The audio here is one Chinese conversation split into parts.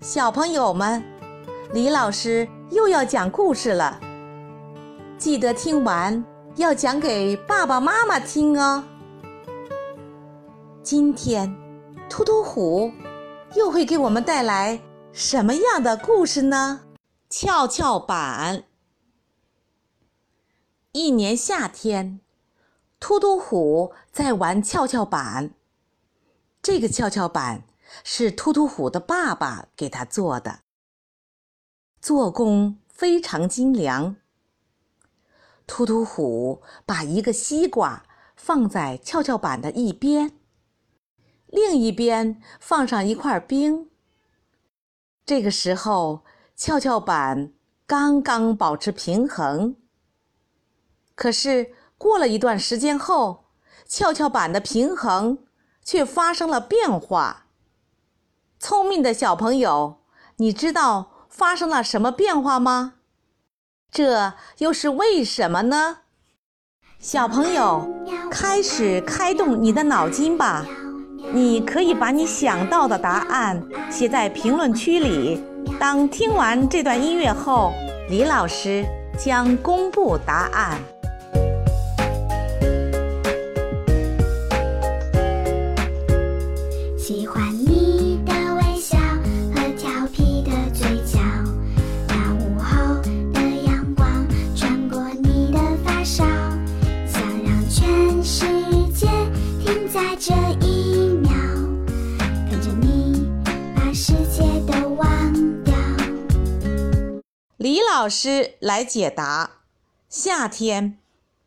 小朋友们，李老师又要讲故事了，记得听完要讲给爸爸妈妈听哦。今天，突突虎又会给我们带来什么样的故事呢？跷跷板。一年夏天，突突虎在玩跷跷板。这个跷跷板是突突虎的爸爸给他做的，做工非常精良。突突虎把一个西瓜放在跷跷板的一边，另一边放上一块冰。这个时候，跷跷板刚刚保持平衡。可是过了一段时间后，跷跷板的平衡却发生了变化。聪明的小朋友，你知道发生了什么变化吗？这又是为什么呢？小朋友，开始开动你的脑筋吧！你可以把你想到的答案写在评论区里。当听完这段音乐后，李老师将公布答案。这一秒，看着你把世界都忘掉李老师来解答：夏天，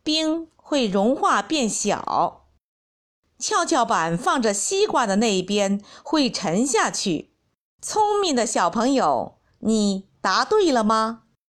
冰会融化变小，跷跷板放着西瓜的那一边会沉下去。聪明的小朋友，你答对了吗？